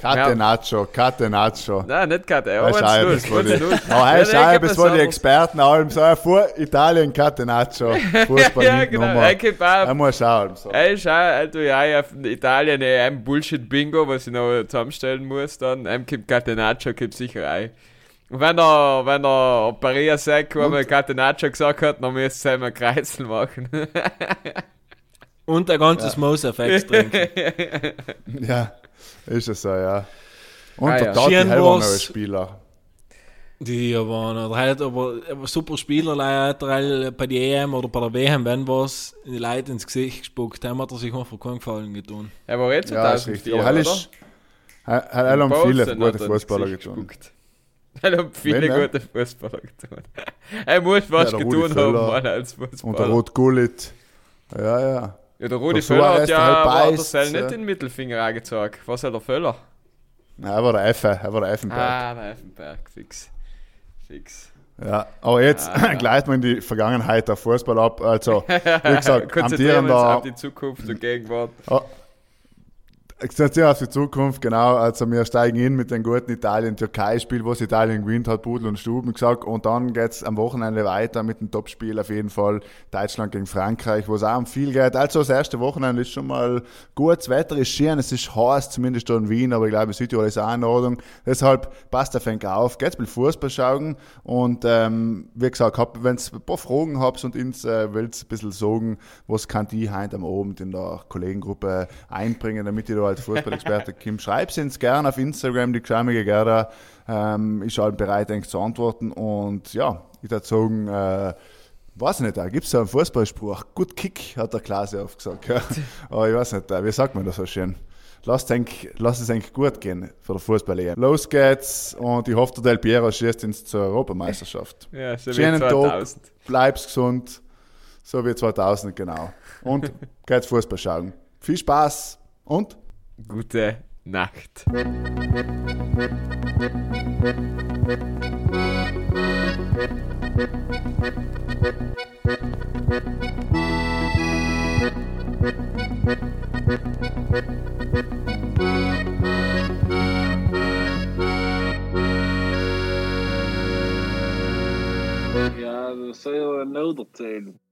Catenaccio, Catenaccio. Nein, nicht ist auch 1-0. etwas, wo die, 1-0. aber das ist Ja, auch nein, etwas, gib wo mir die so. Experten allem sagen, vor Italien Catenaccio. Fußball Ja, nimmt genau. Nummer. Er auch- muss schauen. So. Ey, schau, also ja, auf Italien ein Bullshit-Bingo, was ich noch zusammenstellen muss dann. Einem gibt Catenaccio, gibt sicher ein. Und wenn er, wenn er Paria sagt, wo man Catenaccio gesagt hat, dann müsst ihr einmal Kreuzel machen. Und ein ganzes ja. Mose-Effekt trinken. Ja, ist es so, ja. Und Ah, der ja. Tati war's. neuer Spieler. Die waren, er hat aber, aber super Spieler, hat er all bei der EM oder bei der WM, wenn was, die Leute ins Gesicht gespuckt haben, hat er sich einfach keinen Gefallen getan. Er war jetzt Ja, ist richtig. 2004, Aber er oder? ist, er, er haben viele gute hat er Fußballer getan. Er hat viele Wen, ne? gute Fußballer getan. er muss was Ja, getan haben, Mann, als Und der Fußballer. Rot Gullit. Ja, ja. Ja, der Rudi Der Völler hat ja, halt beißt, Sell nicht ja. den Mittelfinger angezeigt. Was hat der Völler? Nein, er war der Effe, er war der Effenberg. Ah, der Effenberg, fix. Fix. Ja, aber jetzt Ah, ja. gleiten wir in die Vergangenheit der Fußball ab. Also, wie gesagt, Konzentrieren wir uns amtierender auf die Zukunft und Gegenwart. Oh, Konzentrieren auf die Zukunft, genau. Also wir steigen in mit dem guten Italien-Türkei-Spiel, wo es Italien gewinnt, hat Pudel und Stuben gesagt. Und dann geht's am Wochenende weiter mit dem Topspiel auf jeden Fall Deutschland gegen Frankreich, wo es auch um viel geht. Also das erste Wochenende ist schon mal gut. Das Wetter ist schön, es ist heiß, zumindest da in Wien, aber ich glaube, Südtirol ist auch in Ordnung. Deshalb passt auf den auf. Geht's mit Fußball schauen. Und ähm, wie gesagt, wenn ihr ein paar Fragen habt und uns äh, wollt ein bisschen sagen, was kann die heute am Abend in der Kollegengruppe einbringen, damit ich da als Fußballexperte Kim, schreibt uns gerne auf Instagram, die geschämige Gerda. Ähm, ist halt bereit, eigentlich zu antworten. Und ja, ich würde sagen, äh, weiß nicht, da gibt es so einen Fußballspruch. Gut Kick, hat der Klase oft gesagt. Ja. Aber ich weiß nicht, äh, wie sagt man das so schön? Lass, es eigentlich gut gehen für den fußball -EM. Los geht's und ich hoffe, der Del Piero schießt uns zur Europameisterschaft. Ja, so Schönen Tag, 2000. bleib's gesund, so wie 2000 genau. Und geht's Fußball schauen. Viel Spaß und Gute Nacht. Ja, dat zou je nou erzählen.